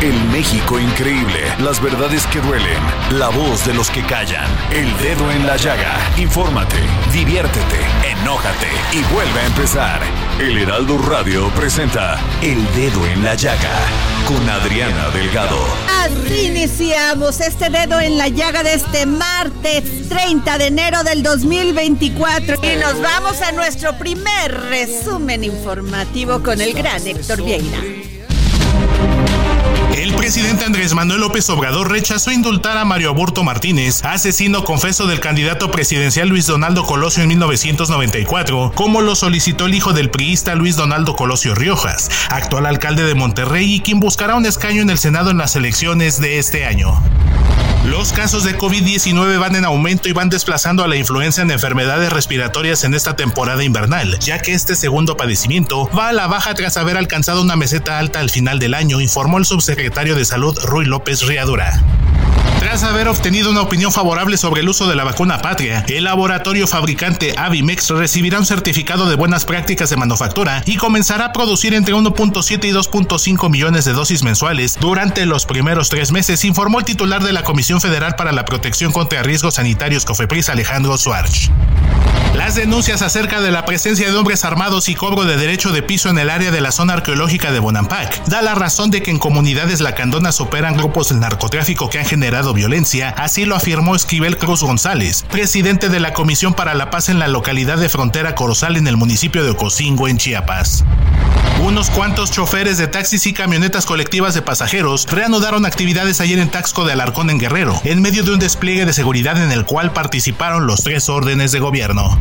El México increíble, las verdades que duelen, la voz de los que callan, el dedo en la llaga. Infórmate, diviértete, enójate y vuelve a empezar. El Heraldo Radio presenta El Dedo en la Llaga con Adriana Delgado. Así iniciamos este dedo en la llaga de este martes 30 de enero del 2024 y nos vamos a nuestro primer resumen informativo con el gran Héctor Vieira. El presidente Andrés Manuel López Obrador rechazó indultar a Mario Aburto Martínez, asesino confeso del candidato presidencial Luis Donaldo Colosio en 1994, como lo solicitó el hijo del priista Luis Donaldo Colosio Riojas, actual alcalde de Monterrey y quien buscará un escaño en el Senado en las elecciones de este año. Los casos de COVID-19 van en aumento y van desplazando a la influenza en enfermedades respiratorias en esta temporada invernal, ya que este segundo padecimiento va a la baja tras haber alcanzado una meseta alta al final del año, informó el subsecretario de Salud Ruy López Riadura. Tras haber obtenido una opinión favorable sobre el uso de la vacuna patria, el laboratorio fabricante Avimex recibirá un certificado de buenas prácticas de manufactura y comenzará a producir entre 1.7 y 2.5 millones de dosis mensuales durante los primeros tres meses, informó el titular de la Comisión Federal para la Protección contra Riesgos Sanitarios COFEPRIS Alejandro Suárez. Las denuncias acerca de la presencia de hombres armados y cobro de derecho de piso en el área de la zona arqueológica de Bonampak da la razón de que en comunidades lacandonas operan grupos de narcotráfico que han generado violencia, así lo afirmó Esquivel Cruz González, presidente de la Comisión para la Paz en la localidad de Frontera Corozal en el municipio de Ocosingo, en Chiapas. Unos cuantos choferes de taxis y camionetas colectivas de pasajeros reanudaron actividades ayer en Taxco de Alarcón en Guerrero, en medio de un despliegue de seguridad en el cual participaron los tres órdenes de gobierno.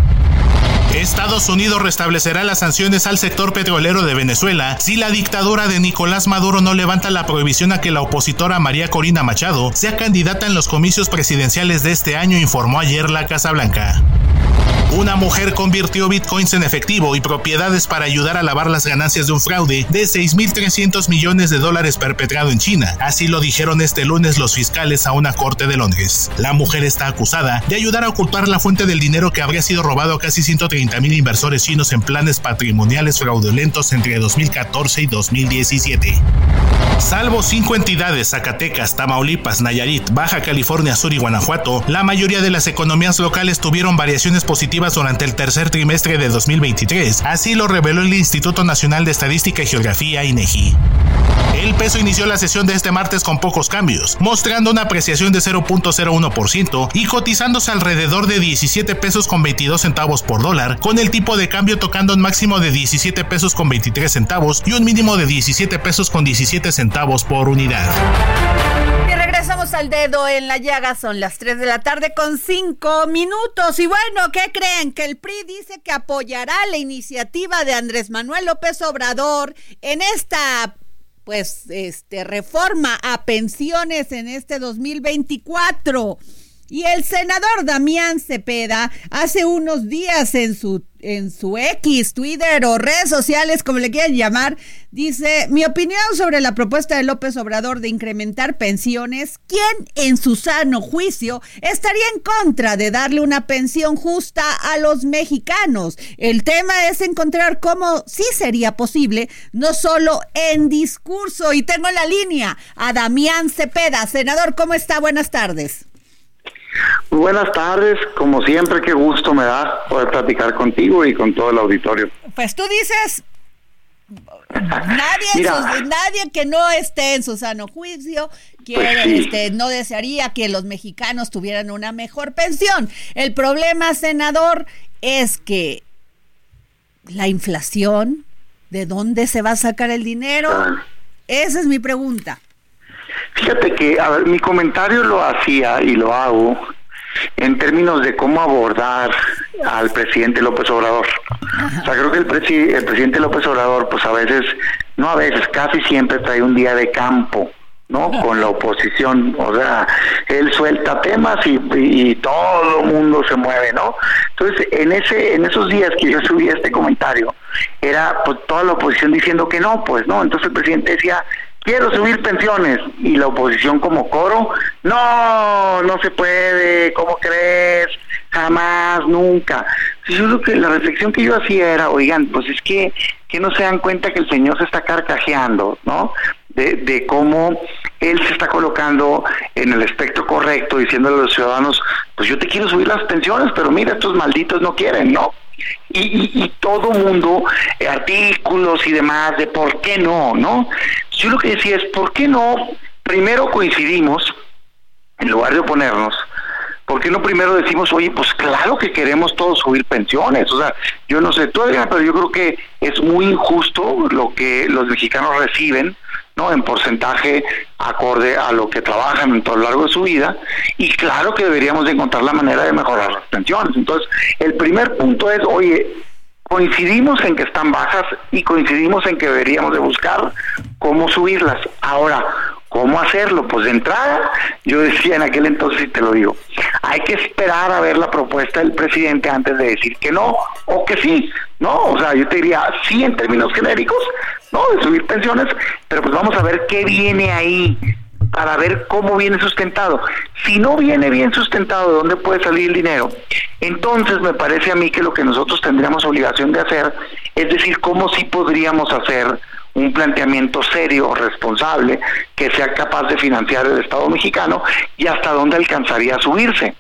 Estados Unidos restablecerá las sanciones al sector petrolero de Venezuela si la dictadura de Nicolás Maduro no levanta la prohibición a que la opositora María Corina Machado sea candidata en los comicios presidenciales de este año, informó ayer la Casa Blanca. Una mujer convirtió bitcoins en efectivo y propiedades para ayudar a lavar las ganancias de un fraude de 6.300 millones de dólares perpetrado en China. Así lo dijeron este lunes los fiscales a una corte de Londres. La mujer está acusada de ayudar a ocultar la fuente del dinero que habría sido robado a casi 130 mil inversores chinos en planes patrimoniales fraudulentos entre 2014 y 2017. Salvo cinco entidades, Zacatecas, Tamaulipas, Nayarit, Baja California Sur y Guanajuato, la mayoría de las economías locales tuvieron variaciones positivas durante el tercer trimestre de 2023. Así lo reveló el Instituto Nacional de Estadística y Geografía, INEGI. El peso inició la sesión de este martes con pocos cambios, mostrando una apreciación de 0.01% y cotizándose alrededor de 17 pesos con 22 centavos por dólar, con el tipo de cambio tocando un máximo de 17 pesos con 23 centavos y un mínimo de 17 pesos con 17 centavos por unidad. Regresamos al dedo en la llaga, son las 3 de la tarde con 5 minutos. Y bueno, ¿qué creen? Que el PRI dice que apoyará la iniciativa de Andrés Manuel López Obrador en esta pues este reforma a pensiones en este 2024. Y el senador Damián Cepeda hace unos días en su en su X, Twitter o redes sociales, como le quieran llamar, dice, mi opinión sobre la propuesta de López Obrador de incrementar pensiones, ¿quién en su sano juicio estaría en contra de darle una pensión justa a los mexicanos? El tema es encontrar cómo sí sería posible, no solo en discurso. Y tengo en la línea a Damián Cepeda. Senador, ¿cómo está? Buenas tardes. Buenas tardes, como siempre, qué gusto me da poder platicar contigo y con todo el auditorio. Pues tú dices, nadie, nadie que no esté en su sano juicio quiere, pues este, no desearía que los mexicanos tuvieran una mejor pensión. El problema, senador, es que la inflación, ¿de dónde se va a sacar el dinero? Ah. Esa es mi pregunta. Fíjate que, a mi comentario lo hacía y lo hago en términos de cómo abordar al presidente López Obrador. O sea, creo que el, el presidente López Obrador, pues a veces, no a veces, casi siempre trae un día de campo. ¿no? Con la oposición, o sea, él suelta temas y, y, todo el mundo se mueve, ¿no? Entonces, en ese, en esos días que yo subí este comentario, era pues toda la oposición diciendo que no, pues, ¿no? Entonces el presidente decía, quiero subir pensiones y la oposición como coro, no, no se puede, ¿cómo crees? Jamás, nunca. Yo creo que la reflexión que yo hacía era, oigan, pues es que, que no se dan cuenta que el señor se está carcajeando, ¿no? De, de cómo él se está colocando en el espectro correcto, diciéndole a los ciudadanos, pues yo te quiero subir las pensiones, pero mira, estos malditos no quieren, ¿no? Y, y, todo mundo, eh, artículos y demás, de por qué no, ¿no? Yo lo que decía es, ¿por qué no primero coincidimos, en lugar de oponernos, ¿por qué no primero decimos, oye, pues claro que queremos todos subir pensiones? O sea, yo no sé todavía, pero yo creo que es muy injusto lo que los mexicanos reciben ¿no? En porcentaje acorde a lo que trabajan todo lo largo de su vida y claro que deberíamos de encontrar la manera de mejorar las pensiones. Entonces, el primer punto es, oye, coincidimos en que están bajas y coincidimos en que deberíamos de buscar cómo subirlas. Ahora, ¿Cómo hacerlo? Pues de entrada, yo decía en aquel entonces y te lo digo, hay que esperar a ver la propuesta del presidente antes de decir que no o que sí, ¿no? O sea, yo te diría sí en términos genéricos, ¿no? De subir pensiones, pero pues vamos a ver qué viene ahí para ver cómo viene sustentado. Si no viene bien sustentado, ¿de dónde puede salir el dinero? Entonces me parece a mí que lo que nosotros tendríamos obligación de hacer es decir cómo sí podríamos hacer un planteamiento serio, responsable, que sea capaz de financiar el Estado mexicano y hasta dónde alcanzaría a subirse.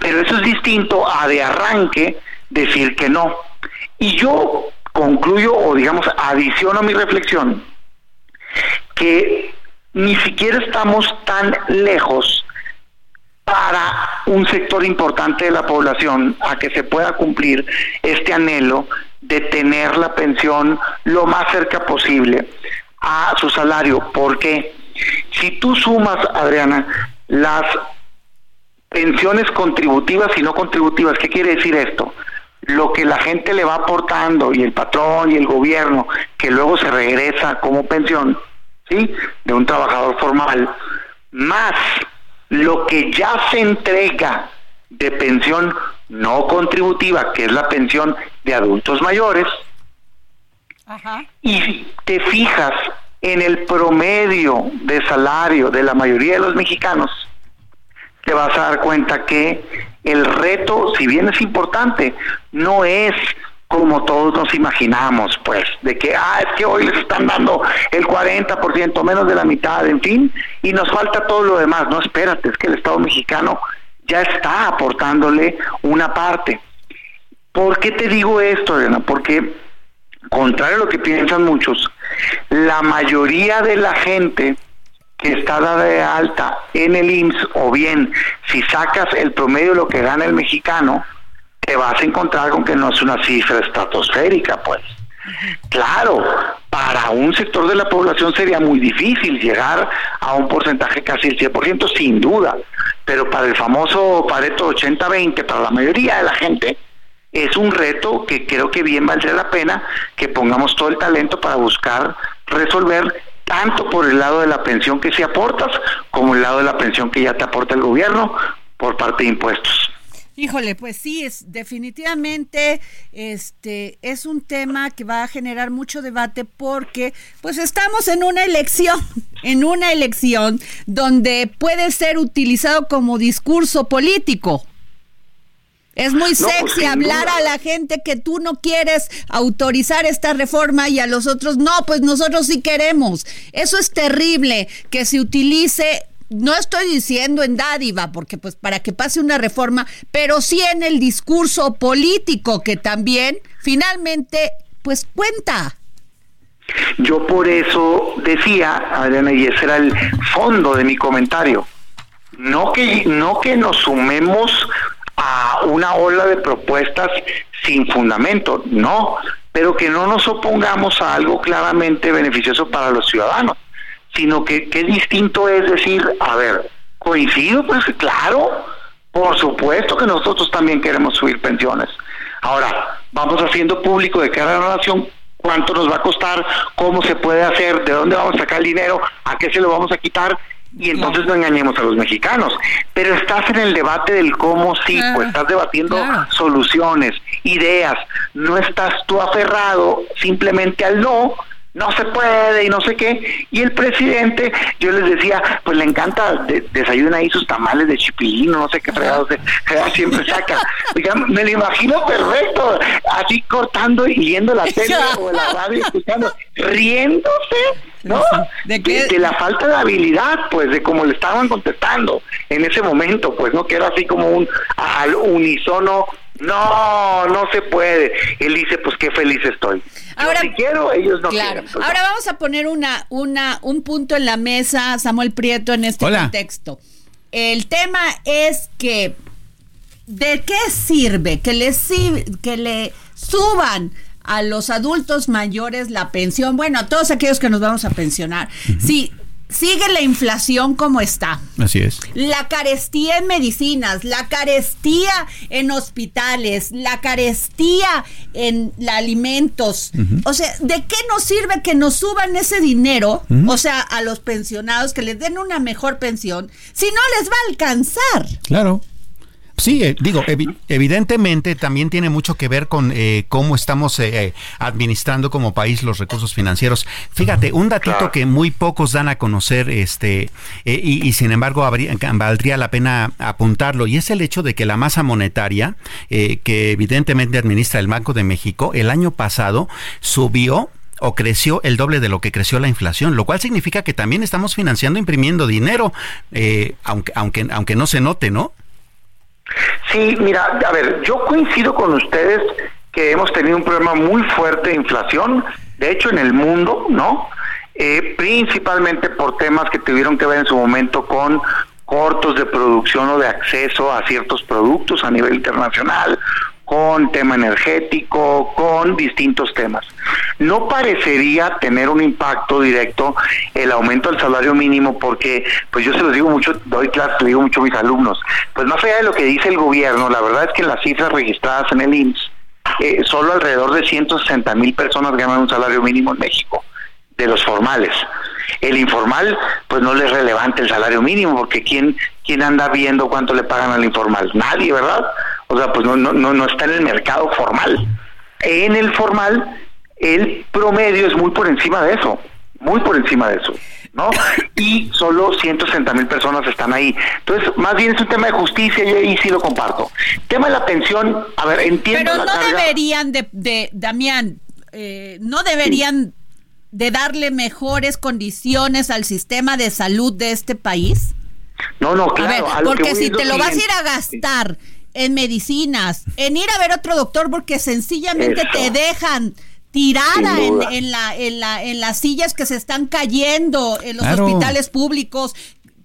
Pero eso es distinto a de arranque decir que no. Y yo concluyo o digamos adiciono a mi reflexión que ni siquiera estamos tan lejos para un sector importante de la población a que se pueda cumplir este anhelo de tener la pensión lo más cerca posible a su salario. Porque si tú sumas, Adriana, las pensiones contributivas y no contributivas, ¿qué quiere decir esto? Lo que la gente le va aportando y el patrón y el gobierno, que luego se regresa como pensión, ¿sí? De un trabajador formal, más lo que ya se entrega de pensión no contributiva, que es la pensión de adultos mayores, y si te fijas en el promedio de salario de la mayoría de los mexicanos, te vas a dar cuenta que el reto, si bien es importante, no es como todos nos imaginamos, pues, de que, ah, es que hoy les están dando el 40%, menos de la mitad, en fin, y nos falta todo lo demás. No, espérate, es que el Estado mexicano ya está aportándole una parte. ¿Por qué te digo esto, Elena? Porque, contrario a lo que piensan muchos, la mayoría de la gente que está dada de alta en el IMSS, o bien si sacas el promedio de lo que gana el mexicano, te vas a encontrar con que no es una cifra estratosférica, pues. Claro, para un sector de la población sería muy difícil llegar a un porcentaje casi el 100%, sin duda, pero para el famoso Pareto 80-20, para la mayoría de la gente, es un reto que creo que bien valdría la pena que pongamos todo el talento para buscar resolver tanto por el lado de la pensión que se aportas como el lado de la pensión que ya te aporta el gobierno por parte de impuestos. Híjole, pues sí, es definitivamente este es un tema que va a generar mucho debate porque pues estamos en una elección, en una elección donde puede ser utilizado como discurso político. Es muy pues, sexy hablar a la gente que tú no quieres autorizar esta reforma y a los otros no, pues nosotros sí queremos. Eso es terrible que se utilice no estoy diciendo en dádiva, porque pues para que pase una reforma, pero sí en el discurso político que también finalmente pues cuenta. Yo por eso decía, Adriana, y ese era el fondo de mi comentario, no que, no que nos sumemos a una ola de propuestas sin fundamento, no, pero que no nos opongamos a algo claramente beneficioso para los ciudadanos, sino que qué distinto es decir, a ver, coincido, pues claro, por supuesto que nosotros también queremos subir pensiones. Ahora, vamos haciendo público de cara a la nación cuánto nos va a costar, cómo se puede hacer, de dónde vamos a sacar el dinero, a qué se lo vamos a quitar y entonces no engañemos a los mexicanos. Pero estás en el debate del cómo sí, pues estás debatiendo soluciones, ideas, no estás tú aferrado simplemente al no, no se puede y no sé qué. Y el presidente, yo les decía, pues le encanta de, desayunar ahí sus tamales de chipilino, no sé qué fregados de, siempre saca. me lo imagino perfecto, así cortando y yendo la tele o la radio, escuchando, riéndose, ¿no? ¿De, de, la falta de habilidad, pues, de cómo le estaban contestando en ese momento, pues, ¿no? Que era así como un al unísono no, no se puede. Él dice, pues qué feliz estoy. Ahora, si quiero, ellos no claro. Pues, Ahora vamos a poner una, una, un punto en la mesa, Samuel Prieto, en este contexto. El tema es que, ¿de qué sirve que le, que le suban a los adultos mayores la pensión? Bueno, a todos aquellos que nos vamos a pensionar. Sí, sigue la inflación como está. Así es. La carestía en medicinas, la carestía en hospitales, la carestía en alimentos. O sea, ¿de qué nos sirve que nos suban ese dinero? O sea, a los pensionados, que les den una mejor pensión, si no les va a alcanzar. Claro. Sí, eh, digo, evidentemente también tiene mucho que ver con eh, cómo estamos eh, administrando como país los recursos financieros. Fíjate, un datito que muy pocos dan a conocer, este, y, sin embargo valdría la pena apuntarlo, y es el hecho de que la masa monetaria que evidentemente administra el Banco de México el año pasado subió o creció el doble de lo que creció la inflación, lo cual significa que también estamos financiando imprimiendo dinero, aunque, aunque, aunque no se note, ¿no? Sí, mira, a ver, yo coincido con ustedes que hemos tenido un problema muy fuerte de inflación, de hecho en el mundo, ¿no? Eh, principalmente por temas que tuvieron que ver en su momento con cortos de producción o de acceso a ciertos productos a nivel internacional, con tema energético, con distintos temas. No parecería tener un impacto directo el aumento del salario mínimo porque, pues yo se los digo mucho, doy clases, le digo mucho a mis alumnos, pues más allá de lo que dice el gobierno, la verdad es que las cifras registradas en el IMSS, eh, solo alrededor de 160 mil personas ganan un salario mínimo en México, de los formales. El informal, pues no les relevante el salario mínimo, porque ¿quién, quién anda viendo cuánto le pagan al informal? Nadie, ¿verdad? O sea, pues no, no, no, está en el mercado formal. En el formal, el promedio es muy por encima de eso, muy por encima de eso. ¿no? Y solo 160 mil personas están ahí. Entonces, más bien es un tema de justicia y ahí sí lo comparto. tema de la pensión, a ver, entiendo. Pero no deberían de, de Damián, eh, no deberían de darle mejores condiciones al sistema de salud de este país. No, no, claro. porque si te lo vas a ir a gastar en medicinas, en ir a ver otro doctor porque sencillamente te dejan tirada en, la, en, la, en las sillas que se están cayendo en los hospitales públicos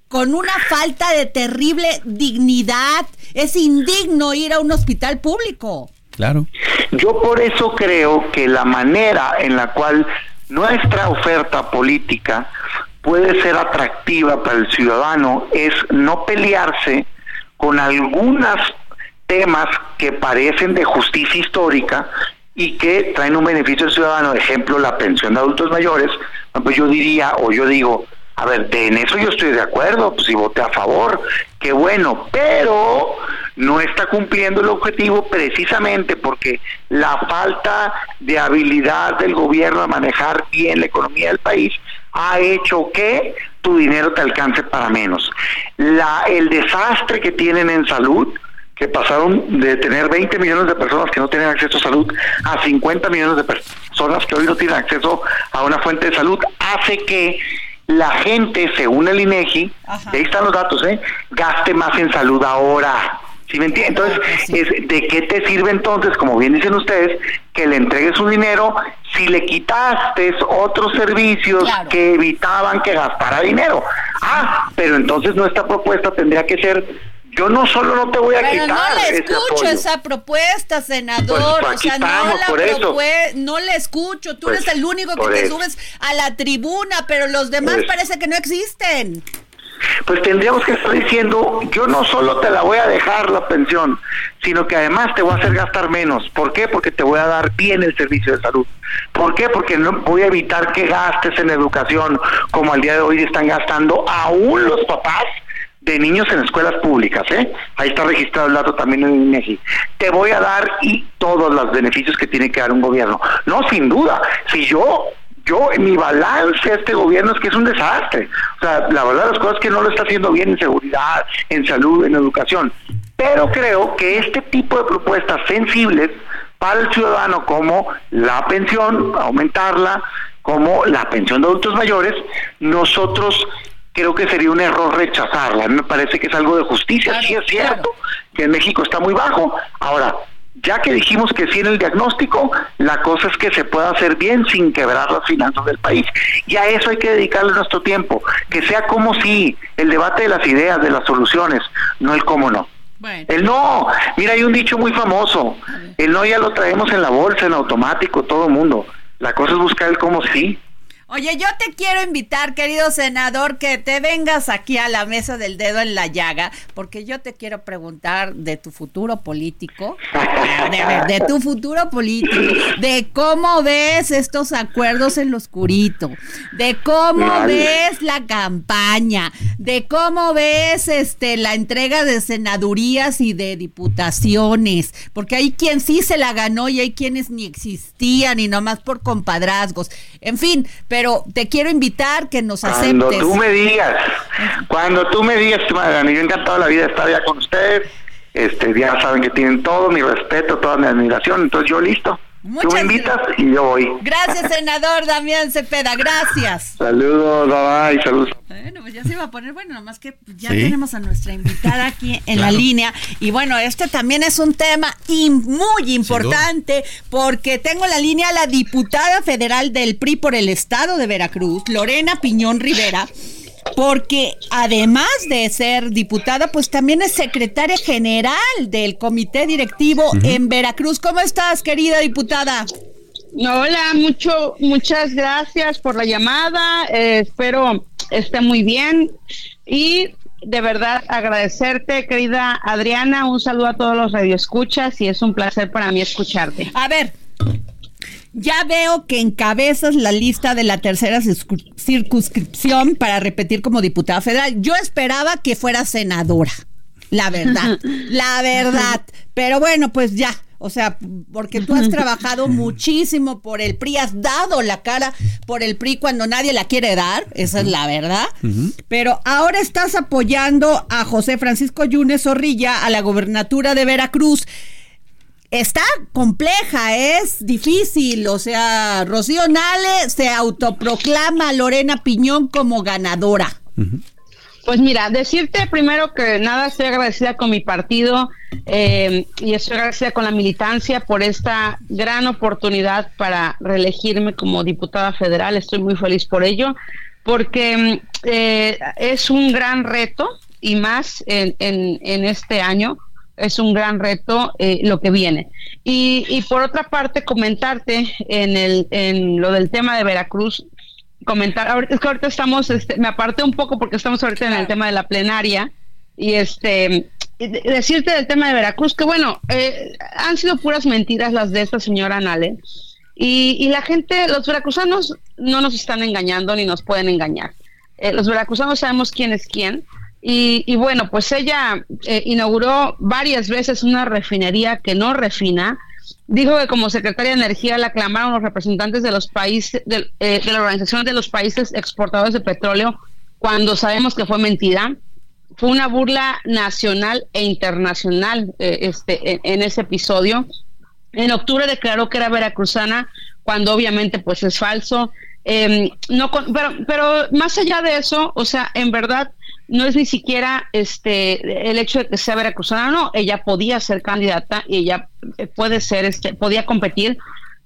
con una falta de terrible dignidad. Es indigno ir a un hospital público. Claro. Yo por eso creo que la manera en la cual nuestra oferta política puede ser atractiva para el ciudadano es no pelearse con algunas temas que parecen de justicia histórica y que traen un beneficio al ciudadano, ejemplo, la pensión de adultos mayores, pues yo diría o yo digo, a ver, en eso yo estoy de acuerdo, pues si voté a favor, qué bueno, pero no está cumpliendo el objetivo precisamente porque la falta de habilidad del gobierno a manejar bien la economía del país ha hecho que tu dinero te alcance para menos. La, el desastre que tienen en salud, que pasaron de tener 20 millones de personas que no tienen acceso a salud a 50 millones de personas que hoy no tienen acceso a una fuente de salud, hace que la gente, según el INEGI, ahí están los datos, ¿eh? gaste más en salud ahora. ¿Sí me entiendes? Entonces, es, ¿de qué te sirve entonces, como bien dicen ustedes, que le entregues su dinero si le quitaste otros servicios que evitaban que gastara dinero? Ah, pero entonces nuestra propuesta tendría que ser yo no solo no te voy a quitar. No le escucho esa propuesta, senador. Pues, o sea, no la, no le escucho. Tú eres pues, el único que te subes a la tribuna, pero los demás pues, parece que no existen. Pues tendríamos que estar diciendo, yo no solo te la voy a dejar la pensión, sino que además te voy a hacer gastar menos. ¿Por qué? Porque te voy a dar bien el servicio de salud. ¿Por qué? Porque no voy a evitar que gastes en educación como al día de hoy están gastando aún los papás de niños en escuelas públicas, ¿eh? Ahí está registrado el dato también en INEGI. Te voy a dar y todos los beneficios que tiene que dar un gobierno. No, sin duda. Si yo yo, mi balance a este gobierno es que es un desastre. O sea, la verdad las cosas que no lo está haciendo bien en seguridad, en salud, en educación. Pero creo que este tipo de propuestas sensibles para el ciudadano como la pensión, aumentarla, como la pensión de adultos mayores, nosotros creo que sería un error rechazarla. Me parece que es algo de justicia. sí es cierto que en México está muy bajo. Ahora, ya que dijimos que sí en el diagnóstico, la cosa es que se pueda hacer bien sin quebrar las finanzas del país. Y a eso hay que dedicarle nuestro tiempo. Que sea como sí, el debate de las ideas, de las soluciones, no el cómo no. El no, mira, hay un dicho muy famoso. El no ya lo traemos en la bolsa, en automático, todo el mundo. La cosa es buscar el cómo sí. Oye, yo te quiero invitar, querido senador, que te vengas aquí a la mesa del dedo en la llaga, porque yo te quiero preguntar de tu futuro político, de, tu futuro político, de cómo ves estos acuerdos en lo oscurito, de cómo ves la campaña, de cómo ves este la entrega de senadurías y de diputaciones, porque hay quien sí se la ganó y hay quienes ni existían y nomás por compadrazgos. En fin, pero te quiero invitar que nos aceptes. Cuando tú me digas, cuando tú me digas, madre, yo encantado la vida de estar ya con ustedes, este, ya saben que tienen todo mi respeto, toda mi admiración, entonces yo listo. Tú me invitas y yo voy. Gracias, senador Damián Cepeda, gracias. Saludos, bye, saludos. Bueno, pues ya se iba a poner, bueno, nomás que ya tenemos a nuestra invitada aquí en la línea. Y bueno, este también es un tema muy importante porque tengo la línea la diputada federal del PRI por el estado de Veracruz, Lorena Piñón Rivera porque además de ser diputada, pues también es secretaria general del comité directivo en Veracruz. ¿Cómo estás, querida diputada? Hola, mucho, muchas gracias por la llamada. Eh, espero esté muy bien y de verdad agradecerte, querida Adriana. Un saludo a todos los radioescuchas y es un placer para mí escucharte. A ver, ya veo que encabezas la lista de la tercera circunscripción para repetir como diputada federal. Yo esperaba que fuera senadora, la verdad, la verdad. Pero bueno, pues ya, o sea, porque tú has trabajado muchísimo por el PRI, has dado la cara por el PRI cuando nadie la quiere dar, esa es la verdad. Pero ahora estás apoyando a José Francisco Yunes Zorrilla a la gobernatura de Veracruz está compleja, es difícil. O sea, Rocío Nale se autoproclama Lorena Piñón como ganadora. Pues mira, decirte primero que nada, estoy agradecida con mi partido eh, y estoy agradecida con la militancia por esta gran oportunidad para reelegirme como diputada federal. Estoy muy feliz por ello, porque eh, es un gran reto y más en, en este año es un gran reto eh, lo que viene. Y, y, por otra parte, comentarte en, el, en lo del tema de Veracruz, comentar, ahorita, es que ahorita estamos, este, me aparté un poco porque estamos ahorita en el tema de la plenaria y este decirte del tema de Veracruz que bueno, eh, han sido puras mentiras las de esta señora Nale y, y, la gente, los veracruzanos no nos están engañando ni nos pueden engañar. Eh, los veracruzanos sabemos quién es quién y, bueno, pues ella eh, inauguró varias veces una refinería que no refina. Dijo que como secretaria de Energía la aclamaron los representantes de los países, de, eh, la Organización de los Países Exportadores de Petróleo, cuando sabemos que fue mentira. Fue una burla nacional e internacional eh, este, en, en ese episodio. En octubre declaró que era veracruzana, cuando obviamente pues es falso Em, no pero, pero más allá de eso, o sea, en verdad no es ni siquiera este el hecho de que sea veracruzana, no, ella podía ser candidata y ella eh, puede ser, este, podía competir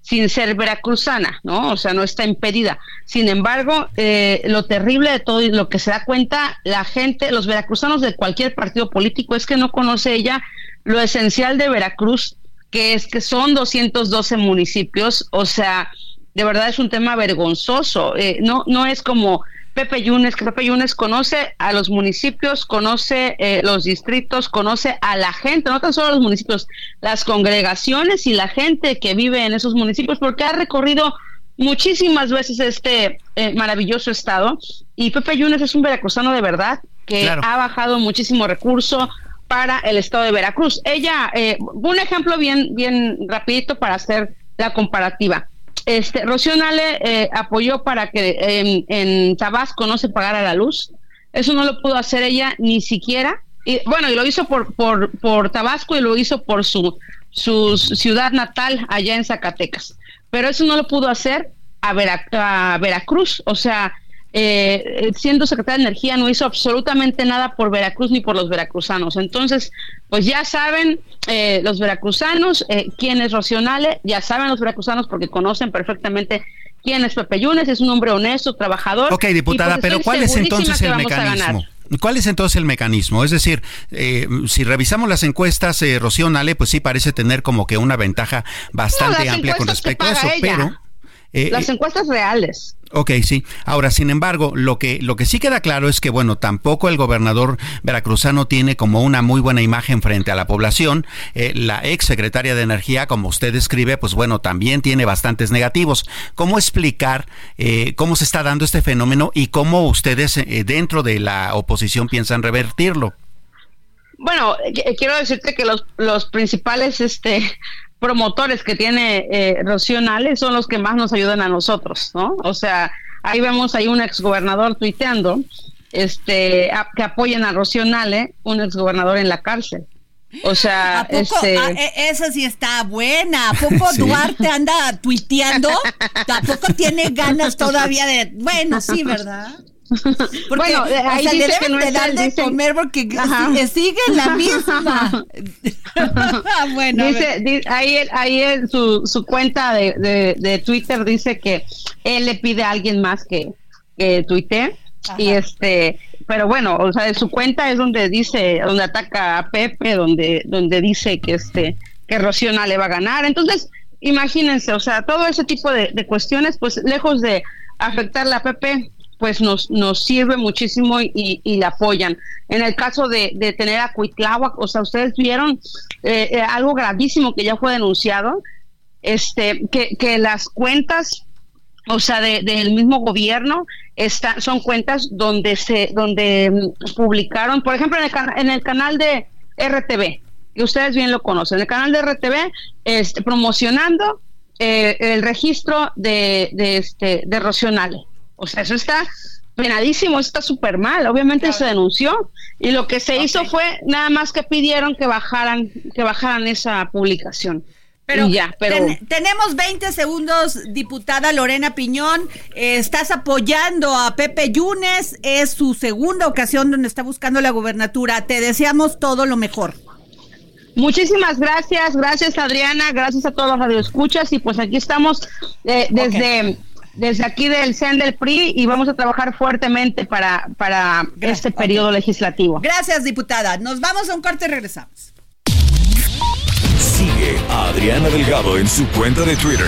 sin ser veracruzana, ¿no? O sea, no está impedida. Sin embargo, eh, lo terrible de todo y lo que se da cuenta la gente, los veracruzanos de cualquier partido político, es que no conoce ella lo esencial de Veracruz, que es que son 212 municipios, o sea, de verdad es un tema vergonzoso. Eh, no, no es como Pepe Yunes, que Pepe Yunes conoce a los municipios, conoce eh, los distritos, conoce a la gente, no tan solo a los municipios, las congregaciones y la gente que vive en esos municipios, porque ha recorrido muchísimas veces este eh, maravilloso estado. Y Pepe Yunes es un veracruzano de verdad, que ha bajado muchísimo recurso para el estado de Veracruz. Ella, eh, un ejemplo bien, bien rapidito para hacer la comparativa. Este, Rocío Nale eh, apoyó para que en, Tabasco no se pagara la luz. Eso no lo pudo hacer ella ni siquiera. Y, bueno, y lo hizo por, por, por Tabasco y lo hizo por su, su ciudad natal allá en Zacatecas. Pero eso no lo pudo hacer a, a Veracruz. O sea, eh, siendo secretaria de Energía, no hizo absolutamente nada por Veracruz ni por los veracruzanos. Entonces, pues ya saben eh, los veracruzanos eh, quién es Rocionale, ya saben los veracruzanos porque conocen perfectamente quién es Pepe Yunes, es un hombre honesto, trabajador. Ok, diputada, pues pero ¿cuál es entonces el mecanismo? ¿Cuál es entonces el mecanismo? Es decir, eh, si revisamos las encuestas, eh, Rocío Nale, pues sí parece tener como que una ventaja bastante amplia con respecto a eso, pero... Eh, las encuestas reales. Ok, sí. Ahora, sin embargo, lo que, lo que sí queda claro es que, bueno, tampoco el gobernador veracruzano tiene como una muy buena imagen frente a la población. Eh, la ex secretaria de Energía, como usted describe, pues bueno, también tiene bastantes negativos. ¿Cómo explicar eh, cómo se está dando este fenómeno y cómo ustedes eh, dentro de la oposición piensan revertirlo? Bueno, quiero decirte que los, los principales este, promotores que tiene eh, Rocío son los que más nos ayudan a nosotros, ¿no? O sea, ahí vemos ahí un exgobernador tuiteando este, que apoyen a Rocío Nale, un exgobernador en la cárcel. O sea, este... Ah, e, esa sí está buena. ¿A poco Duarte anda tuiteando? ¿Tampoco tiene ganas todavía de... Bueno, sí, ¿verdad? bueno, ahí dice que no de dar de comer porque sigue la misma. bueno, dice, ahí, ahí en su, su cuenta de, de, Twitter dice que él le pide a alguien más que, que tuite y este pero bueno, o sea, su cuenta es donde dice, donde ataca a Pepe, donde, donde dice que este, que Rociona le va a ganar. Entonces, imagínense, o sea, todo ese tipo de, de cuestiones, pues lejos de afectarle a Pepe, pues nos, nos sirve muchísimo y, y la apoyan. En el caso de, de tener a Cuitláhuac, o sea, ustedes vieron eh, eh, algo gravísimo que ya fue denunciado, este, que, que las cuentas, o sea, del mismo gobierno, está, son cuentas donde se, donde mm, publicaron, por ejemplo, en el, en el canal de RTV, que ustedes bien lo conocen, en el canal de RTV, este, promocionando eh, el registro de, de, este, de Rocionale. O sea, eso está penadísimo, está súper mal. Obviamente se denunció y lo que se hizo fue nada más que pidieron que bajaran, que bajaran esa publicación. Pero, ya, pero... tenemos 20 segundos, diputada Lorena Piñón. Eh, estás apoyando a Pepe Yunes. Es su segunda ocasión donde está buscando la gubernatura. Te deseamos todo lo mejor. Muchísimas gracias, gracias Adriana, gracias a todos los radioescuchas y pues aquí estamos eh, desde desde aquí del CEN del PRI y vamos a trabajar fuertemente para, para este periodo legislativo. Gracias, diputada. Nos vamos a un corte y regresamos. Sigue a Adriana Delgado en su cuenta de Twitter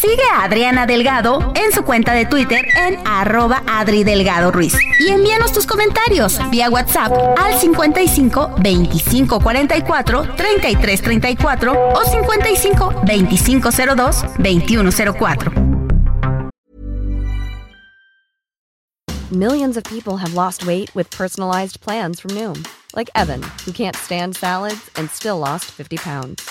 Sigue a Adriana Delgado en su cuenta de Twitter en arroba Adri Delgado Ruiz. Y envíanos tus comentarios vía WhatsApp al 55 25 44 33 34 o 55 25 02 21 04. Millions of people have lost weight with personalized plans from Noom, like Evan, who can't stand salads and still lost 50 pounds.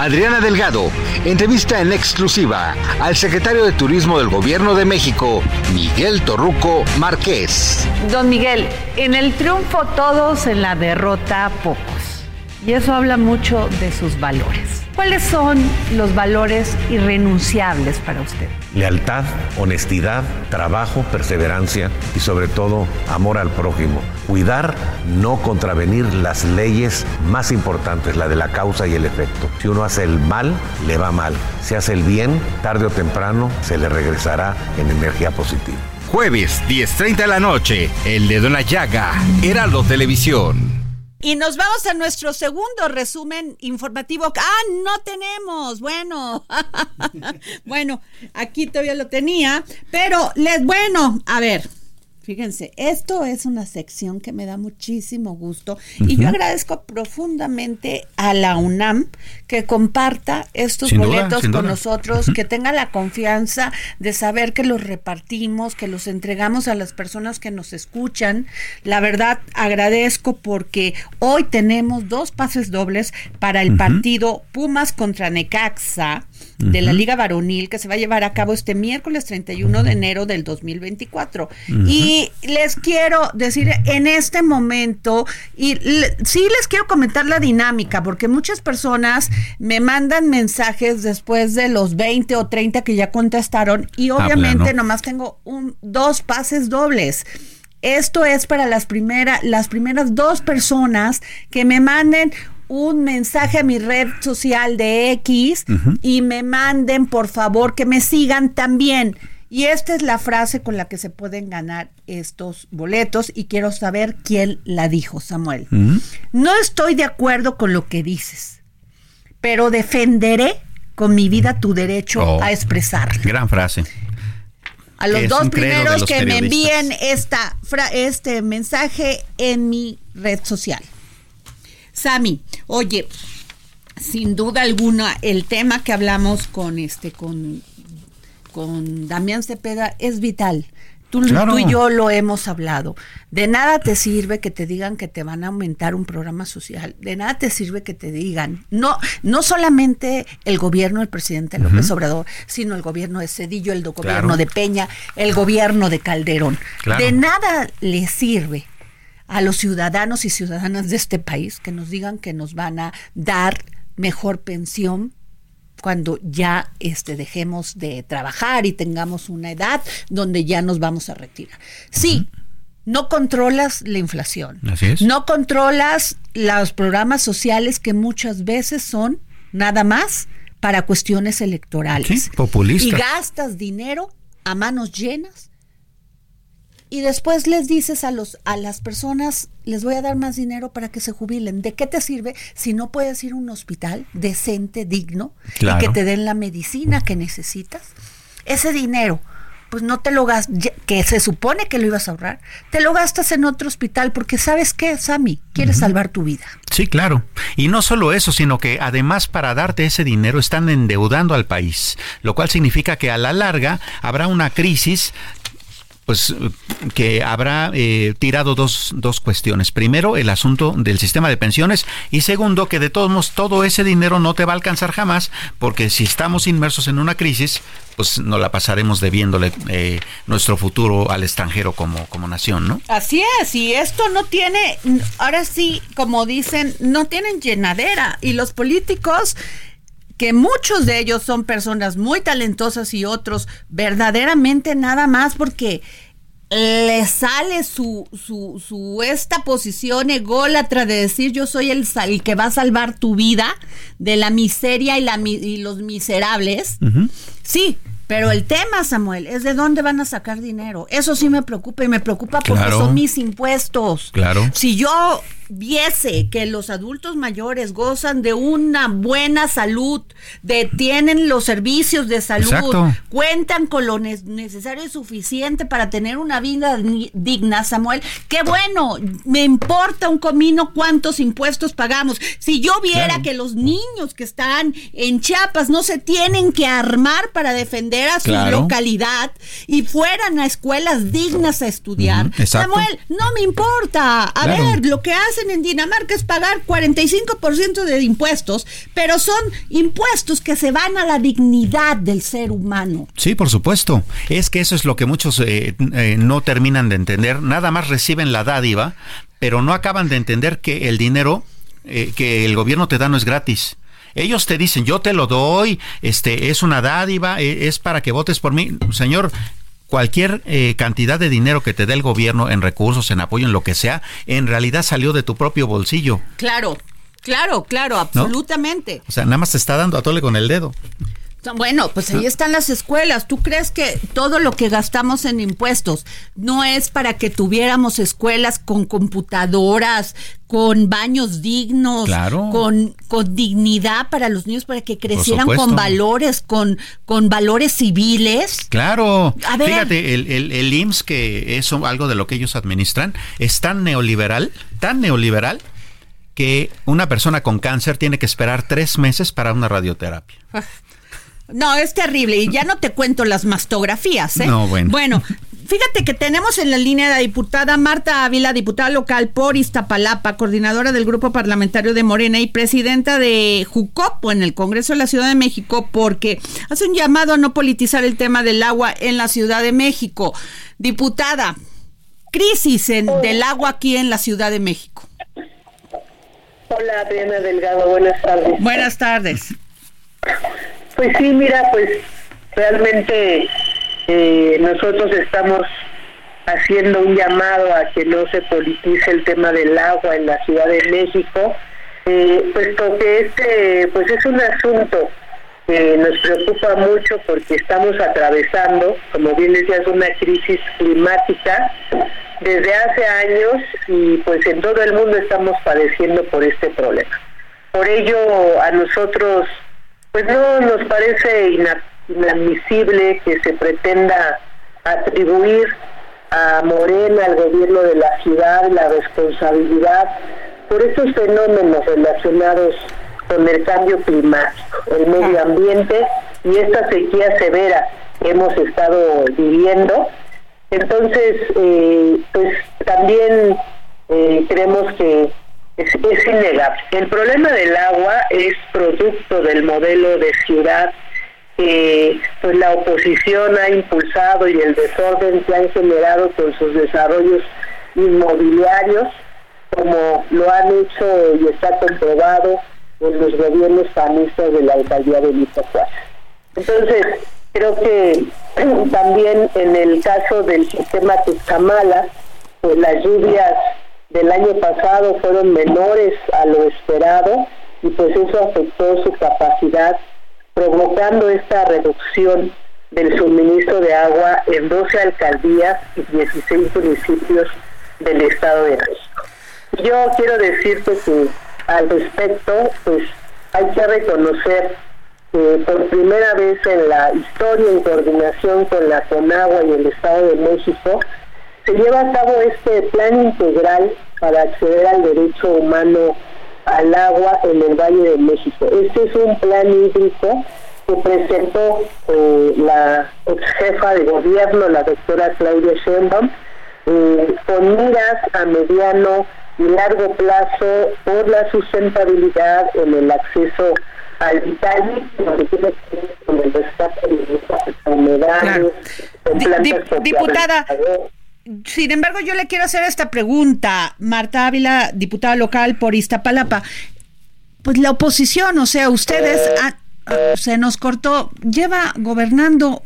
Adriana Delgado entrevista en exclusiva al secretario de Turismo del Gobierno de México, Miguel Torruco Márquez. Don Miguel, en el triunfo todos, en la derrota pocos. Y eso habla mucho de sus valores. ¿Cuáles son los valores irrenunciables para usted? Lealtad, honestidad, trabajo, perseverancia y sobre todo amor al prójimo. Cuidar, no contravenir las leyes más importantes, la de la causa y el efecto. Si uno hace el mal, le va mal. Si hace el bien, tarde o temprano se le regresará en energía positiva. Jueves, 10.30 de la noche, El Dedo en la Llaga, Heraldo Televisión. Y nos vamos a nuestro segundo resumen informativo. Ah, no tenemos. Bueno, bueno, aquí todavía lo tenía, pero les, bueno, a ver, Fíjense, esto es una sección que me da muchísimo gusto y yo agradezco profundamente a la UNAM que comparta estos boletos con nosotros, que tenga la confianza de saber que los repartimos, que los entregamos a las personas que nos escuchan. La verdad, agradezco porque hoy tenemos dos pases dobles para el partido Pumas contra Necaxa de la Liga Varonil que se va a llevar a cabo este miércoles 31 de enero del 2024. Y les quiero decir en este momento, y sí les quiero comentar la dinámica, porque muchas personas me mandan mensajes después de los 20 o 30 que ya contestaron y ah, obviamente nomás tengo un, dos pases dobles. Esto es para las, primeras las primeras dos personas que me manden un mensaje a mi red social de X y me manden, por favor, que me sigan también. Y esta es la frase con la que se pueden ganar estos boletos y quiero saber quién la dijo, Samuel. No estoy de acuerdo con lo que dices, pero defenderé con mi vida tu derecho oh, a expresar. Gran frase. A los dos primeros que me envíen esta, este mensaje en mi red social. Sami, oye, sin duda alguna, el tema que hablamos con este, con, con Damián Cepeda es vital. Tú, tú, y yo lo hemos hablado. De nada te sirve que te digan que te van a aumentar un programa social. De nada te sirve que te digan, no, no solamente el gobierno del presidente López Obrador, sino el gobierno de Cedillo, el gobierno de Peña, el gobierno de Calderón. De nada le sirve a los ciudadanos y ciudadanas de este país que nos digan que nos van a dar mejor pensión cuando ya este, dejemos de trabajar y tengamos una edad donde ya nos vamos a retirar. Sí, no controlas la inflación. No controlas los programas sociales que muchas veces son nada más para cuestiones electorales. populistas. Y gastas dinero a manos llenas y después les dices a los a las personas les voy a dar más dinero para que se jubilen. ¿De qué te sirve si no puedes ir a un hospital decente, digno y que te den la medicina que necesitas? Ese dinero pues no te lo gastas, que se supone que lo ibas a ahorrar, te lo gastas en otro hospital porque sabes qué, Sammy, quieres salvar tu vida. Sí, claro. Y no solo eso, sino que además para darte ese dinero están endeudando al país, lo cual significa que a la larga habrá una crisis pues que habrá eh, tirado dos, dos cuestiones. Primero, el asunto del sistema de pensiones y segundo, que de todos modos todo ese dinero no te va a alcanzar jamás porque si estamos inmersos en una crisis, pues no la pasaremos debiéndole eh, nuestro futuro al extranjero como, como nación, ¿no? Así es, y esto no tiene, ahora sí, como dicen, no tienen llenadera y los políticos que muchos de ellos son personas muy talentosas y otros verdaderamente nada más porque le sale su, su, su esta posición ególatra de decir yo soy el, el, que va a salvar tu vida de la miseria y, la, y los miserables. Sí, pero el tema, Samuel, es de dónde van a sacar dinero. Eso sí me preocupa y me preocupa porque son mis impuestos. Claro. Si yo viese que los adultos mayores gozan de una buena salud, de, tienen los servicios de salud, cuentan con lo necesario y suficiente para tener una vida digna, Samuel, qué bueno, me importa un comino cuántos impuestos pagamos. Si yo viera que los niños que están en Chiapas no se tienen que armar para defender a su localidad y fueran a escuelas dignas a estudiar, Samuel, no me importa. A ver, lo que hace en Dinamarca es pagar 45% de impuestos, pero son impuestos que se van a la dignidad del ser humano. Sí, por supuesto. Es que eso es lo que muchos eh, eh, no terminan de entender. Nada más reciben la dádiva, pero no acaban de entender que el dinero eh, que el gobierno te da no es gratis. Ellos te dicen, yo te lo doy, este es una dádiva, es para que votes por mí. Señor, cualquier eh, cantidad de dinero que te dé el gobierno en recursos, en apoyo, en lo que sea, en realidad salió de tu propio bolsillo. Claro, claro, claro, absolutamente. O sea, nada más te está dando a tole con el dedo. Bueno, pues ahí están las escuelas. ¿Tú crees que todo lo que gastamos en impuestos no es para que tuviéramos escuelas con computadoras, con baños dignos, con, con dignidad para los niños, para que crecieran con valores, con, con valores civiles? Claro. Fíjate, el, el, el IMSS, que es algo de lo que ellos administran, es tan neoliberal, tan neoliberal, que una persona con cáncer tiene que esperar tres meses para una radioterapia. No, es terrible. Y ya no te cuento las mastografías, ¿eh? No, bueno. Bueno, fíjate que tenemos en la línea la diputada Marta Ávila, diputada local por Iztapalapa, coordinadora del grupo parlamentario de Morena y presidenta de Jucopo en el Congreso de la Ciudad de México, porque hace un llamado a no politizar el tema del agua en la Ciudad de México. Diputada, crisis en, del agua aquí en la Ciudad de México. Hola, Adriana Delgado, buenas tardes. Buenas tardes. Pues sí, mira, pues realmente eh, nosotros estamos haciendo un llamado a que no se politice el tema del agua en la Ciudad de México, eh, puesto que este pues es un asunto que nos preocupa mucho porque estamos atravesando, como bien decías, una crisis climática desde hace años y pues en todo el mundo estamos padeciendo por este problema. Por ello a nosotros pues no nos parece inadmisible que se pretenda atribuir a Morena, al gobierno de la ciudad, la responsabilidad por estos fenómenos relacionados con el cambio climático, el medio ambiente y esta sequía severa que hemos estado viviendo. Entonces, eh, pues también eh, creemos que es, innegable. El problema del agua es producto del modelo de ciudad que pues la oposición ha impulsado y el desorden que han generado con sus desarrollos inmobiliarios, como lo han hecho y está comprobado en los gobiernos panistas de la alcaldía de Iztapalapa. Entonces, creo que también en el caso del sistema Tizcamala, pues las lluvias del año pasado fueron menores a lo esperado y pues eso afectó su capacidad, provocando esta reducción del suministro de agua en 12 alcaldías y 16 municipios del Estado de México. Yo quiero decirte que al respecto, pues hay que reconocer que por primera vez en la historia en coordinación con la CONAGUA y el Estado de México, se lleva a cabo este plan integral para acceder al derecho humano al agua en el Valle de México. Este es un plan hídrico que presentó eh, la ex jefa de gobierno, la doctora Claudia Sheinbaum, eh, con miras a mediano y largo plazo por la sustentabilidad en el acceso al vital, que tiene que ver con el rescate de enfermedades, diputada, sin embargo, yo le quiero hacer esta pregunta, Marta Ávila, diputada local por Iztapalapa. Pues la oposición, o sea, ustedes se nos cortó, lleva gobernando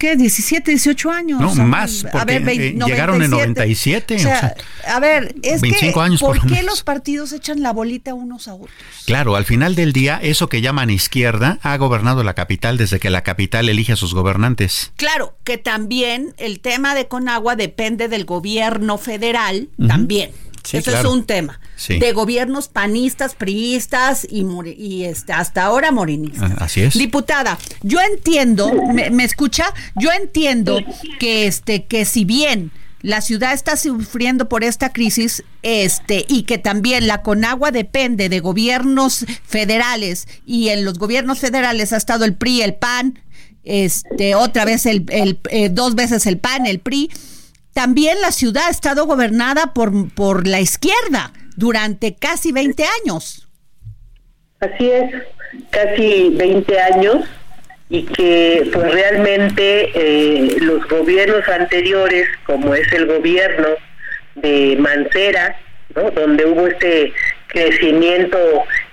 ¿qué? 17, 18 años. No, más, porque eh, llegaron en 97. O sea, a ver, es que, ¿por, qué los partidos echan la bolita unos a otros? Claro, al final del día, eso que llaman izquierda ha gobernado la capital desde que la capital elige a sus gobernantes. Claro, que también el tema de Conagua depende del gobierno federal, también. Eso es un tema. De gobiernos panistas, priistas y, y este, hasta ahora morinistas. Ah, así es. Diputada, yo entiendo, ¿me, escucha? Yo entiendo que, este, que si bien la ciudad está sufriendo por esta crisis este y que también la Conagua depende de gobiernos federales y en los gobiernos federales ha estado el PRI, el PAN, este otra vez el, eh, dos veces el PAN, el PRI también la ciudad ha estado gobernada por, por la izquierda durante casi 20 años. Así es, casi 20 años y que pues realmente eh, los gobiernos anteriores, como es el gobierno de Mancera, donde hubo este crecimiento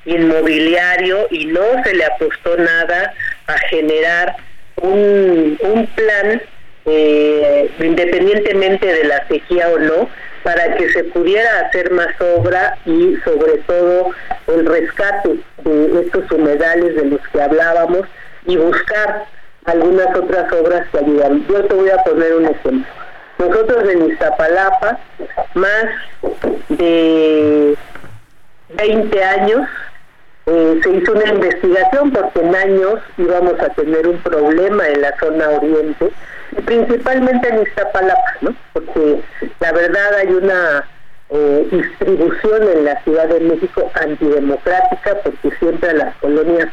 inmobiliario y no se le apostó nada a generar un, un plan eh, independientemente de la sequía o no, para que se pudiera hacer más obra y sobre todo el rescate de estos humedales de los que hablábamos y buscar algunas otras obras que ayudan. Yo te voy a poner un ejemplo. Nosotros en Iztapalapa, más de 20 años, eh, se hizo una investigación porque en años íbamos a tener un problema en la zona oriente principalmente en Iztapalapa, ¿no? Porque la verdad hay una eh, distribución en la Ciudad de México antidemocrática, porque siempre las colonias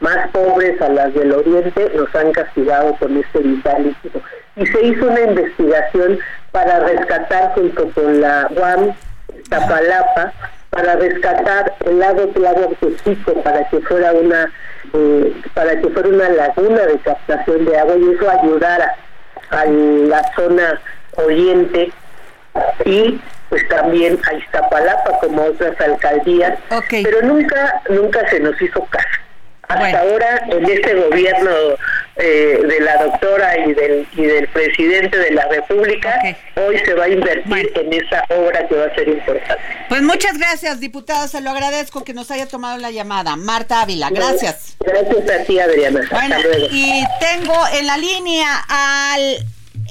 más pobres, a las del oriente, nos han castigado con este vital. Y se hizo una investigación para rescatar junto con la UAM Iztapalapa, para rescatar el lago Tlahuactezico para que fuera una eh, para que fuera una laguna de captación de agua y eso ayudara a la zona oriente y pues también a Iztapalapa como otras alcaldías, pero nunca nunca se nos hizo caso. Hasta ahora en este gobierno eh, de la doctora y del y del presidente de la República, hoy se va a invertir en esa obra que va a ser importante. Pues muchas gracias, diputada, se lo agradezco que nos haya tomado la llamada. Marta Ávila, gracias. Gracias a ti, Adriana. Bueno, y tengo en la línea al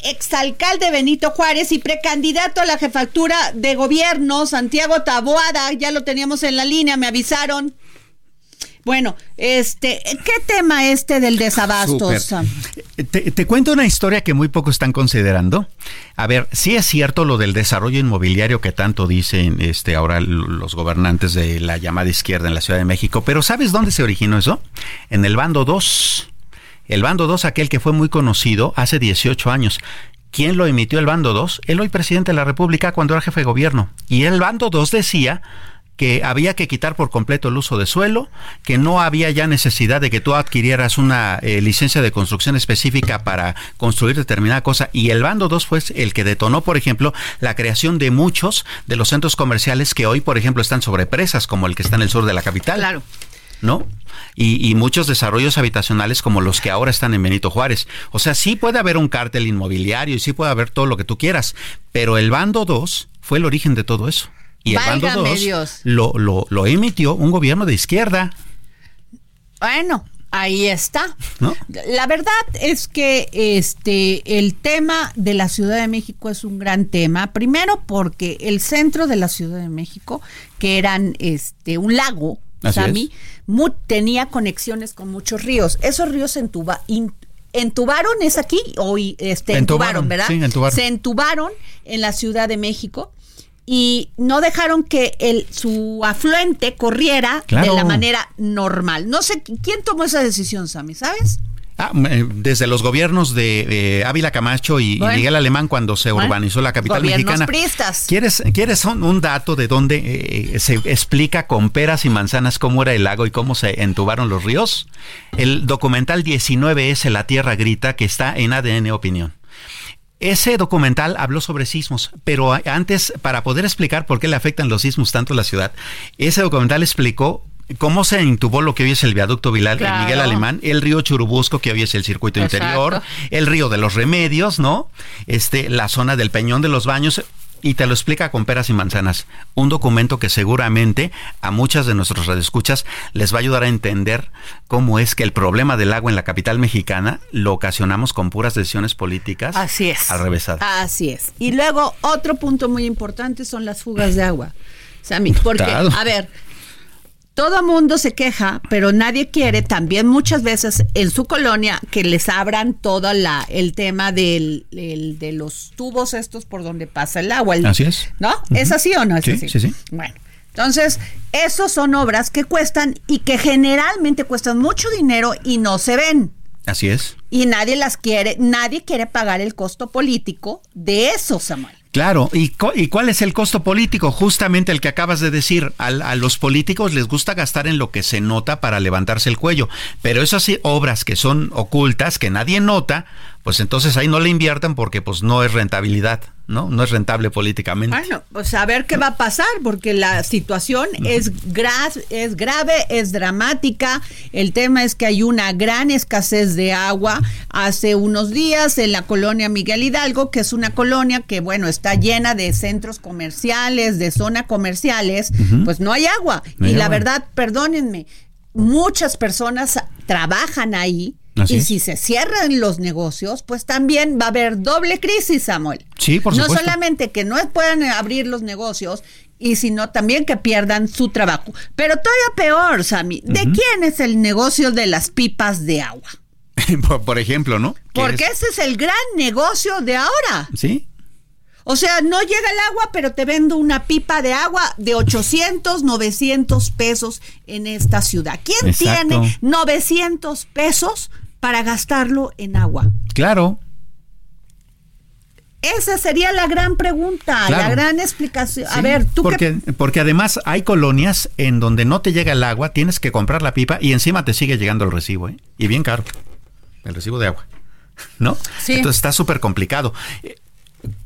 exalcalde Benito Juárez y precandidato a la jefatura de gobierno, Santiago Taboada, ya lo teníamos en la línea, me avisaron. Bueno, este, ¿qué tema este del desabasto? Te, cuento una historia que muy pocos están considerando. A ver, sí es cierto lo del desarrollo inmobiliario que tanto dicen este ahora los gobernantes de la llamada izquierda en la Ciudad de México, pero ¿sabes dónde se originó eso? En el bando 2. El bando 2, aquel que fue muy conocido hace 18 años. ¿Quién lo emitió el bando 2? El hoy presidente de la República cuando era jefe de gobierno. Y el bando 2 decía que había que quitar por completo el uso de suelo, que no había ya necesidad de que tú adquirieras una eh, licencia de construcción específica para construir determinada cosa. Y el bando 2 fue el que detonó, por ejemplo, la creación de muchos de los centros comerciales que hoy, por ejemplo, están sobre presas, como el que está en el sur de la capital. Claro. ¿No? Y, y, muchos desarrollos habitacionales como los que ahora están en Benito Juárez. O sea, sí puede haber un cártel inmobiliario y sí puede haber todo lo que tú quieras, pero el bando 2 fue el origen de todo eso. Y el bando 2 lo, lo, lo emitió un gobierno de izquierda. Bueno, Ahí está. La verdad es que este el tema de la Ciudad de México es un gran tema. Primero porque el centro de la Ciudad de México, que eran este un lago, Sami, tenía conexiones con muchos ríos. Esos ríos entuba, entubaron es aquí o este entubaron, ¿verdad? Sí, entubaron. Se entubaron en la Ciudad de México y no dejaron que el, su afluente corriera Claro. de la manera normal. No sé quién tomó esa decisión, Sammy, ¿sabes? Ah, eh, desde los gobiernos de eh, Ávila Camacho y. Miguel Alemán cuando se Bueno, urbanizó la capital mexicana. priistas. ¿Quieres, quieres un, un dato de dónde eh, se explica con peras y manzanas cómo era el lago y cómo se entubaron los ríos? El documental 19S La Tierra Grita que está en ADN Opinión. Ese documental habló sobre sismos, pero antes, para poder explicar por qué le afectan los sismos tanto a la ciudad, ese documental explicó cómo se intubó lo que hoy es el viaducto Vilal, Claro. el Miguel Alemán, el río Churubusco, que hoy es el circuito Exacto. interior, el río de los remedios, ¿no? Este, la zona del Peñón de los Baños. Y te lo explica con peras y manzanas. Un documento que seguramente a muchas de nuestros radioescuchas les va a ayudar a entender cómo es que el problema del agua en la capital mexicana lo ocasionamos con puras decisiones políticas. Así es. Al revésadas. Así es. Y luego otro punto muy importante son las fugas de agua. Sammy, porque, a ver, todo mundo se queja, pero nadie quiere también muchas veces en su colonia que les abran todo la, el tema del, el- de los tubos estos por donde pasa el agua. el- Así es. ¿No? ¿Es así o no es Sí, así? sí, sí. Bueno, entonces, esos son obras que cuestan y que generalmente cuestan mucho dinero y no se ven. Así es. Y nadie las quiere, nadie quiere pagar el costo político de eso, Samuel. Claro, ¿Y, ¿y cuál es el costo político? Justamente el que acabas de decir. Al- a los políticos les gusta gastar en lo que se nota para levantarse el cuello, pero esas obras que son ocultas, que nadie nota, pues entonces ahí no le inviertan porque pues no es rentabilidad, ¿no? No es rentable políticamente. Bueno, pues a ver qué va a pasar, porque la situación es, gra- es grave, es dramática. El tema es que hay una gran escasez de agua. Hace unos días en la colonia Miguel Hidalgo, que es una colonia que, bueno, está llena de centros comerciales, de zonas comerciales, pues no hay agua. No hay y la verdad, perdónenme, muchas personas trabajan ahí. Así y es. si se cierran los negocios, pues también va a haber doble crisis, Samuel. Sí, por no supuesto. solamente que no puedan abrir los negocios, y sino también que pierdan su trabajo. Pero todavía peor, Sammy, ¿de quién es el negocio de las pipas de agua? por, ejemplo, ¿no? Que Porque es- ese es el gran negocio de ahora. Sí, O sea, no llega el agua, pero te vendo una pipa de agua de 800, 900 pesos en esta ciudad. ¿Quién Exacto. tiene 900 pesos para gastarlo en agua? claro. Esa sería la gran pregunta, la gran explicación. A ver, tú porque, qué porque además hay colonias en donde no te llega el agua, tienes que comprar la pipa y encima te sigue llegando el recibo, ¿eh? Y bien caro, el recibo de agua, ¿no? Sí. Entonces está súper complicado.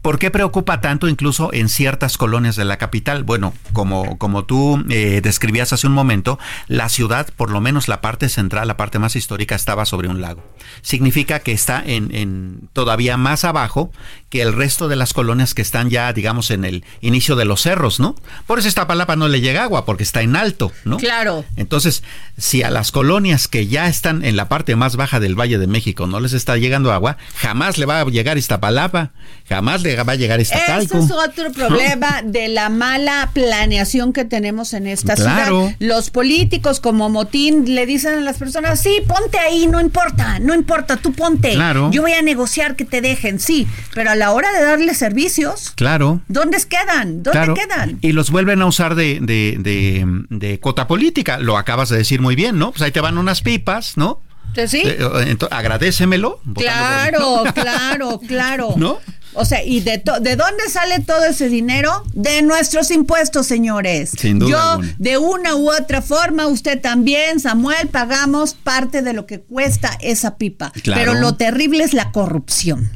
¿Por qué preocupa tanto incluso en ciertas colonias de la capital? Bueno, como, como tú eh, describías hace un momento, la ciudad, por lo menos la parte central, la parte más histórica, estaba sobre un lago. Significa que está en, en todavía más abajo que el resto de las colonias que están ya, digamos, en el inicio de los cerros, ¿no? Por eso esta palapa no le llega agua, porque está en alto, ¿no? Claro. Entonces, si a las colonias que ya están en la parte más baja del Valle de México no les está llegando agua, jamás le va a llegar Iztapalapa, jamás le va a llegar Ese Iztacalco. es otro problema de la mala planeación que tenemos en esta Claro. ciudad. Los políticos como Motín le dicen a las personas, sí, ponte ahí, no importa, no importa, tú ponte. Claro. Yo voy a negociar que te dejen, sí, pero a la hora de darle servicios, Claro. ¿dónde quedan? ¿Dónde Claro. quedan? Y los vuelven a usar de, de, de, de cuota política. Lo acabas de decir muy bien, ¿no? Pues ahí te van unas pipas, ¿no? Sí. Eh, ento- agradécemelo. votando por- Claro, claro, claro. ¿No? O sea, ¿y de, to- de dónde sale todo ese dinero? De nuestros impuestos, señores. Sin duda Yo, alguna. de una u otra forma, usted también, Samuel, pagamos parte de lo que cuesta esa pipa. Claro. Pero lo terrible es la corrupción.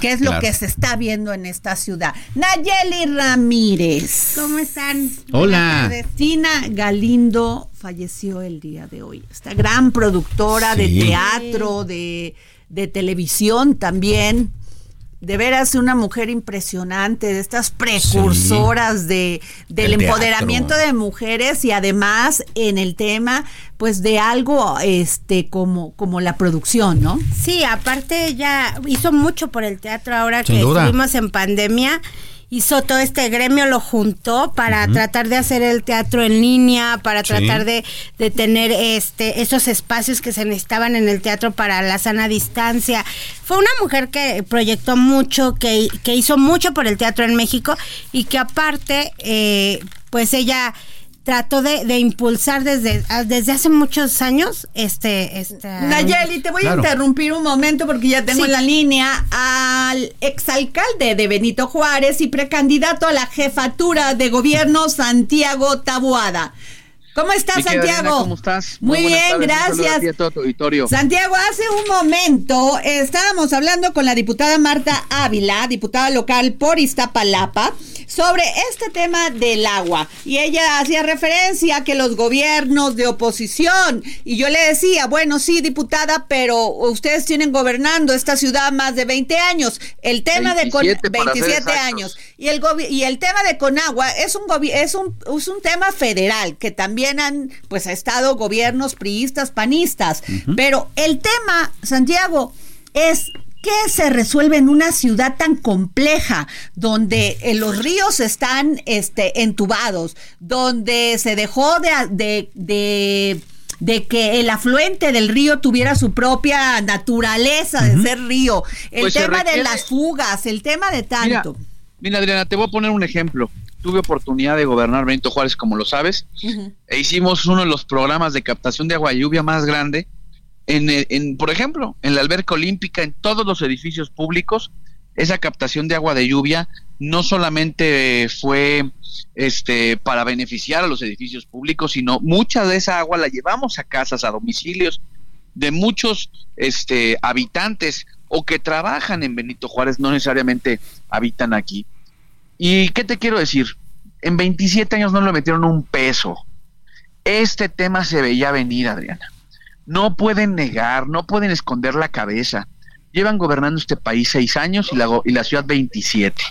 Que es lo que se está viendo en esta ciudad. Nayeli Ramírez. ¿Cómo están? Hola. Tina Galindo falleció el día de hoy. Esta gran productora de teatro, de, de televisión también. De veras, una mujer impresionante, de estas precursoras de, del El empoderamiento teatro. de mujeres y además en el tema, pues de algo este como, como la producción, ¿no? Sí, aparte ella hizo mucho por el teatro ahora Sin que duda. estuvimos en pandemia hizo todo este gremio, lo juntó para tratar de hacer el teatro en línea, para tratar de, de, tener este esos espacios que se necesitaban en el teatro para la sana distancia. Fue una mujer que proyectó mucho, que, que hizo mucho por el teatro en México y que aparte, eh, pues ella trató de, impulsar desde, ah, desde hace muchos años este, este Nayeli, te voy a interrumpir un momento porque ya tengo en la línea al exalcalde de Benito Juárez y precandidato a la jefatura de gobierno Santiago Tabuada. ¿Cómo estás, Santiago? ¿Cómo estás? Muy, bien, gracias. Santiago, hace un momento estábamos hablando con la diputada Marta Ávila, diputada local por Iztapalapa, sobre este tema del agua. Y ella hacía referencia a que los gobiernos de oposición, y yo le decía, bueno, sí, diputada, pero ustedes tienen gobernando esta ciudad más de 20 años. El tema de con 27 años. Y el, y el tema de Conagua es un, es, un, es un tema federal que también han pues ha estado gobiernos priistas, panistas. Pero el tema, Santiago, es qué se resuelve en una ciudad tan compleja donde eh, los ríos están este, entubados, donde se dejó de, de, de que el afluente del río tuviera su propia naturaleza de ser río, el pues tema de las fugas, el tema de tanto. Mira, Adriana, te voy a poner un ejemplo. Tuve oportunidad de gobernar Benito Juárez, como lo sabes, e hicimos uno de los programas de captación de agua y lluvia más grande en, por ejemplo, en la alberca olímpica, en todos los edificios públicos, esa captación de agua de lluvia no solamente fue este para beneficiar a los edificios públicos, sino mucha de esa agua la llevamos a casas, a domicilios de muchos este habitantes o que trabajan en Benito Juárez, no necesariamente habitan aquí. ¿Y qué te quiero decir? En 27 años no le metieron un peso. Este tema se veía venir, Adriana no pueden negar, no pueden esconder la cabeza. Llevan gobernando este país seis años y la, y la ciudad 27.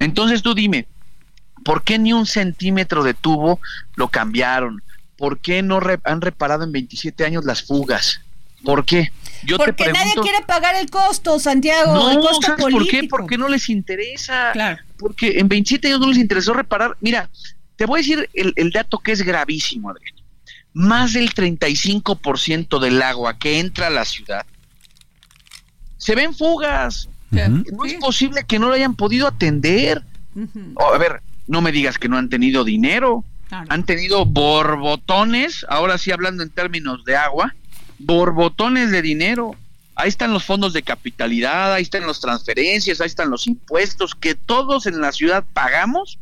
Entonces tú dime, ¿por qué ni un centímetro de tubo lo cambiaron? ¿Por qué no han reparado en 27 años las fugas? ¿Por qué? Yo Porque nadie quiere pagar el costo, Santiago. No, el costo ¿sabes por qué? Porque no les interesa. Claro. Porque en 27 años no les interesó reparar. Mira, te voy a decir el, el dato que es gravísimo, Adrián más del 35% del agua que entra a la ciudad se ven fugas. No es posible que no lo hayan podido atender. a ver, no me digas que no han tenido dinero. Han tenido borbotones, ahora sí hablando en términos de agua, borbotones de dinero. Ahí están los fondos de capitalidad, ahí están las transferencias, ahí están los impuestos que todos en la ciudad pagamos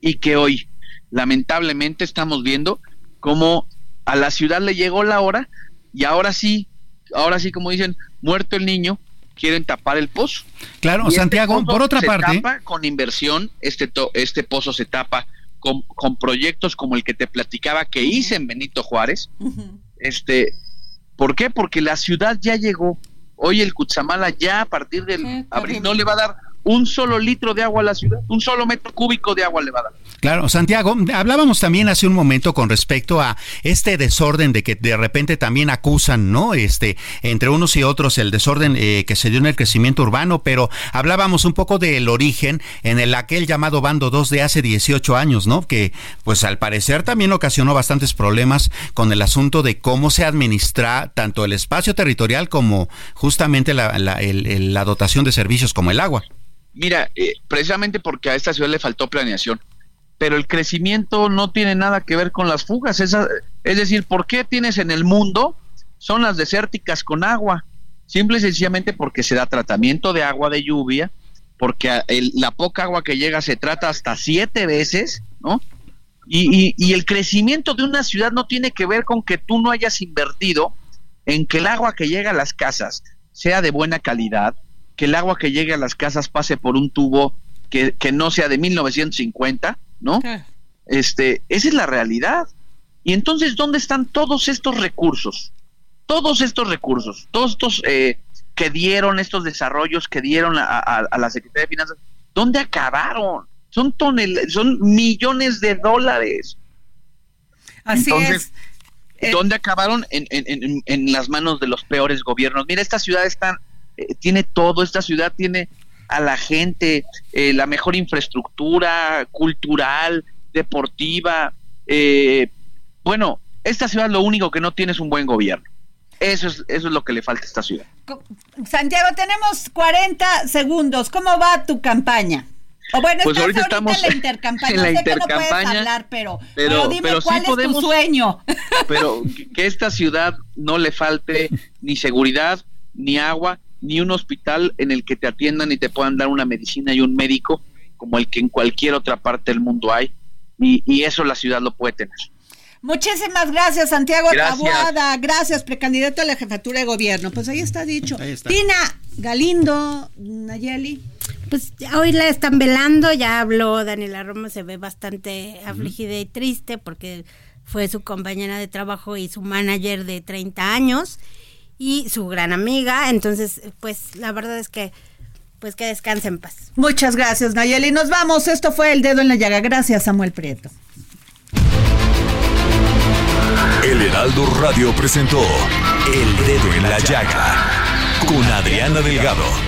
y que hoy lamentablemente estamos viendo como a la ciudad le llegó la hora y ahora sí, ahora sí como dicen, muerto el niño, quieren tapar el pozo. Claro, este Santiago, por otra parte, tapa con inversión, este este pozo se tapa con, con, proyectos como el que te platicaba que hice en Benito Juárez. Este, ¿por qué? Porque la ciudad ya llegó. Hoy el Cutzamala ya a partir del abril no le va a dar un solo litro de agua a la ciudad, un solo metro cúbico de agua le va a dar. Claro, Santiago, hablábamos también hace un momento con respecto a este desorden de que de repente también acusan, ¿no? Este, entre unos y otros el desorden eh, que se dio en el crecimiento urbano, pero hablábamos un poco del origen en el aquel llamado bando 2 de hace 18 años, ¿no? Que pues al parecer también ocasionó bastantes problemas con el asunto de cómo se administra tanto el espacio territorial como justamente la, la, dotación de servicios como el agua. Mira, eh, precisamente porque a esta ciudad le faltó planeación pero el crecimiento no tiene nada que ver con las fugas. es decir, ¿por qué tienes en el mundo zonas desérticas con agua? Simple y sencillamente porque se da tratamiento de agua de lluvia, porque la poca agua que llega se trata hasta siete veces, ¿no? Y, y, el crecimiento de una ciudad no tiene que ver con que tú no hayas invertido en que el agua que llega a las casas sea de buena calidad, que el agua que llegue a las casas pase por un tubo que, que no sea de 1950, ¿no? Este, esa es la realidad. Y entonces, ¿dónde están todos estos recursos? Todos estos recursos, todos estos eh, que dieron, estos desarrollos que dieron a, la Secretaría de Finanzas, ¿dónde acabaron? Son tonel son millones de dólares. Así es. Eh, ¿Dónde acabaron? En, en, en, las manos de los peores gobiernos. Mira, esta ciudad está, eh, tiene todo, esta ciudad tiene a la gente eh, la mejor infraestructura cultural, deportiva. Eh, bueno, esta ciudad lo único que no tiene es un buen gobierno. Eso es, eso es lo que le falta a esta ciudad. Santiago, tenemos 40 segundos. ¿Cómo va tu campaña? O bueno, pues ahorita, estamos en la intercampaña. En la sé que no puedes hablar, pero, pero, dime cuál es tu sueño. Pero que esta ciudad no le falte ni seguridad, ni agua, ni un hospital en el que te atiendan y te puedan dar una medicina y un médico como el que en cualquier otra parte del mundo hay. Y, y eso la ciudad lo puede tener. Muchísimas gracias, Santiago Tabuada. Gracias, precandidato a la jefatura de gobierno. Pues ahí está dicho. Tina Galindo, Nayeli. Pues hoy la están velando, ya habló Daniela Roma, se ve bastante afligida y triste porque fue su compañera de trabajo y su manager de 30 años y su gran amiga, entonces pues la verdad es que pues que descanse en paz. Muchas gracias Nayeli, nos vamos, esto fue El Dedo en la Llaga, gracias Samuel Prieto. El Heraldo Radio presentó El Dedo en la Llaga con Adriana Delgado.